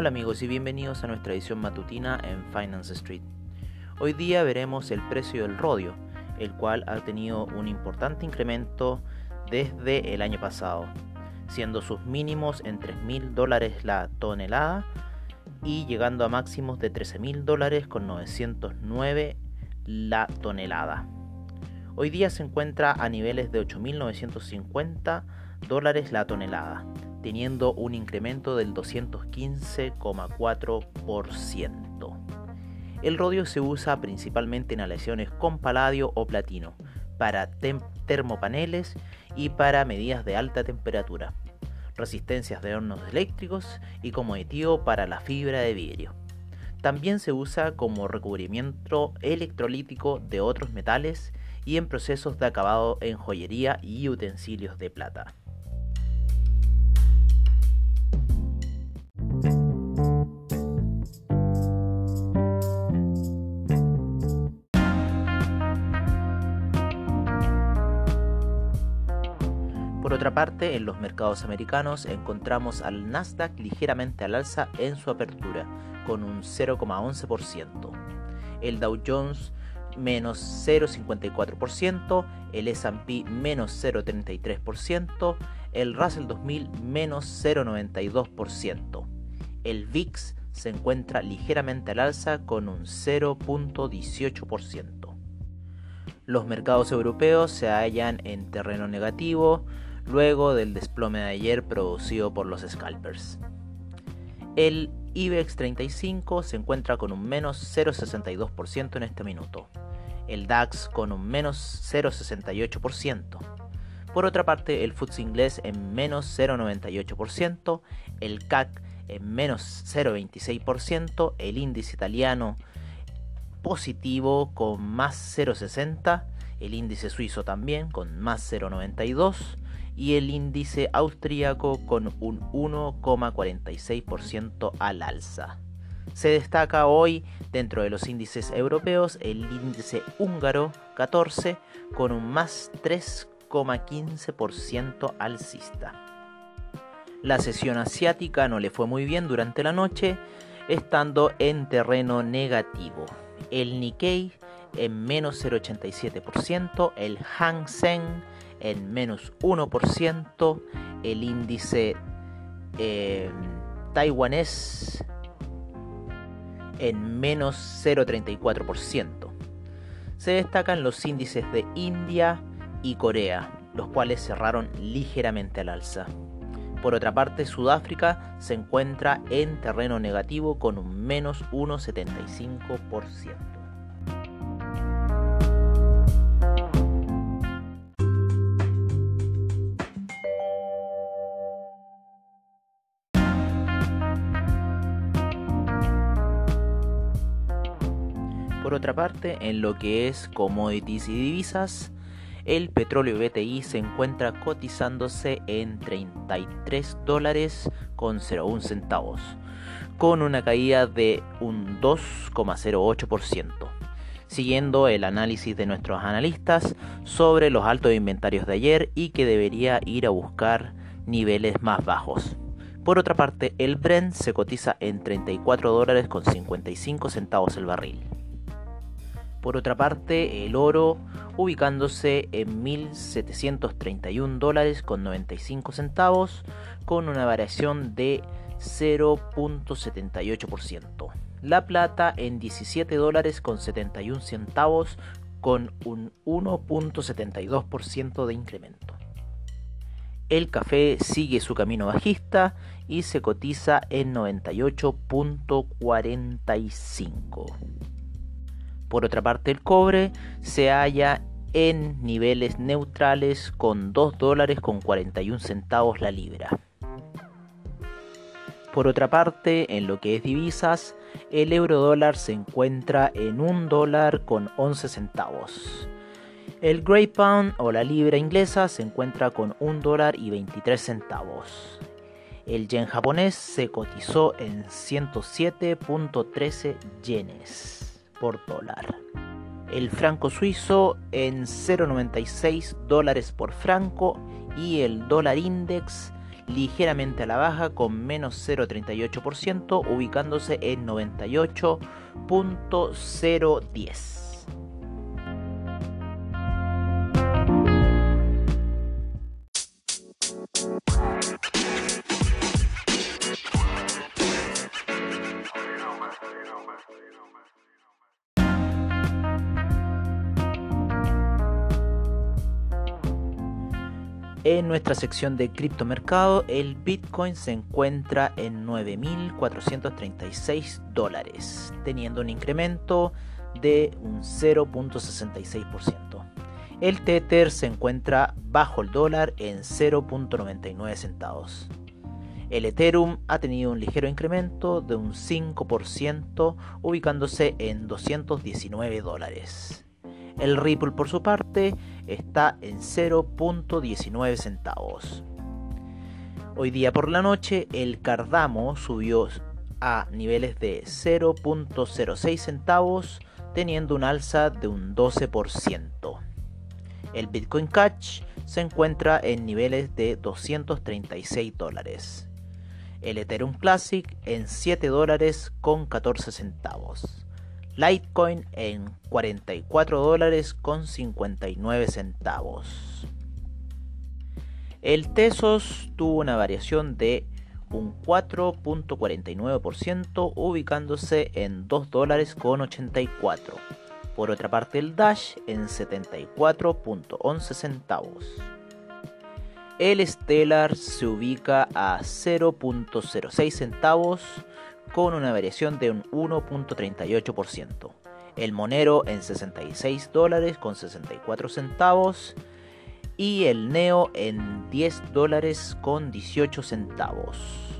Hola amigos y bienvenidos a nuestra edición matutina en Finance Street. Hoy día veremos el precio del rodio, el cual ha tenido un importante incremento desde el año pasado, siendo sus mínimos en 3.000 dólares la tonelada y llegando a máximos de 13.000 dólares con 909 la tonelada. Hoy día se encuentra a niveles de 8.950 dólares la tonelada, teniendo un incremento del 215,4%. El rodio se usa principalmente en aleaciones con paladio o platino, para termopaneles y para medidas de alta temperatura, resistencias de hornos eléctricos y como aditivo para la fibra de vidrio. También se usa como recubrimiento electrolítico de otros metales y en procesos de acabado en joyería y utensilios de plata. Por otra parte, en los mercados americanos encontramos al Nasdaq ligeramente al alza en su apertura, con un 0,11%. El Dow Jones menos 0,54%, el S&P menos 0,33%, el Russell 2000 menos 0,92%. El VIX se encuentra ligeramente al alza con un 0,18%. Los mercados europeos se hallan en terreno negativo, luego del desplome de ayer producido por los scalpers. El IBEX 35 se encuentra con un menos 0,62% en este minuto. El DAX con un menos 0,68%. Por otra parte, el FTSE inglés en menos 0,98%, el CAC en menos 0,26%, el índice italiano positivo con más 0,60%, el índice suizo también con más 0,92%, y el índice austríaco con un 1,46% al alza. Se destaca hoy dentro de los índices europeos el índice húngaro 14 con un más 3,15% alcista. La sesión asiática no le fue muy bien durante la noche, estando en terreno negativo. El Nikkei en menos 0,87%, el Hang Seng en menos 1%, el índice eh, taiwanés en menos 0,34%. Se destacan los índices de India y Corea, los cuales cerraron ligeramente al alza. Por otra parte, Sudáfrica se encuentra en terreno negativo con un menos 1,75%. Por otra parte, en lo que es commodities y divisas, el petróleo BTI se encuentra cotizándose en 33 dólares con 0,1 centavos, con una caída de un 2,08%, siguiendo el análisis de nuestros analistas sobre los altos inventarios de ayer y que debería ir a buscar niveles más bajos. Por otra parte, el Brent se cotiza en 34 dólares con 55 centavos el barril. Por otra parte, el oro ubicándose en 1.731 dólares con 95 centavos con una variación de 0.78%. La plata en 17 dólares con 71 centavos con un 1.72% de incremento. El café sigue su camino bajista y se cotiza en 98.45. Por otra parte, el cobre se halla en niveles neutrales con 2 dólares con 41 centavos la libra. Por otra parte, en lo que es divisas, el euro dólar se encuentra en 1 dólar con 11 centavos. El Grey Pound o la libra inglesa se encuentra con 1 dólar y 23 centavos. El yen japonés se cotizó en 107.13 yenes por dólar. El franco suizo en 0.96 dólares por franco y el dólar index ligeramente a la baja con menos 0.38% ubicándose en 98.010. En nuestra sección de criptomercado, el Bitcoin se encuentra en 9.436 dólares, teniendo un incremento de un 0.66%. El Tether se encuentra bajo el dólar en 0.99 centavos. El Ethereum ha tenido un ligero incremento de un 5%, ubicándose en 219 dólares. El Ripple por su parte está en 0.19 centavos. Hoy día por la noche el Cardamo subió a niveles de 0.06 centavos teniendo un alza de un 12%. El Bitcoin Cash se encuentra en niveles de 236 dólares. El Ethereum Classic en 7 dólares con 14 centavos. Litecoin en 44 dólares con 59 centavos. El Tesos tuvo una variación de un 4.49% ubicándose en 2 dólares con 84. Por otra parte el Dash en 74.11 centavos. El Stellar se ubica a 0.06 centavos con una variación de un 1.38%. El Monero en 66 dólares con 64 centavos y el Neo en 10 dólares con 18 centavos.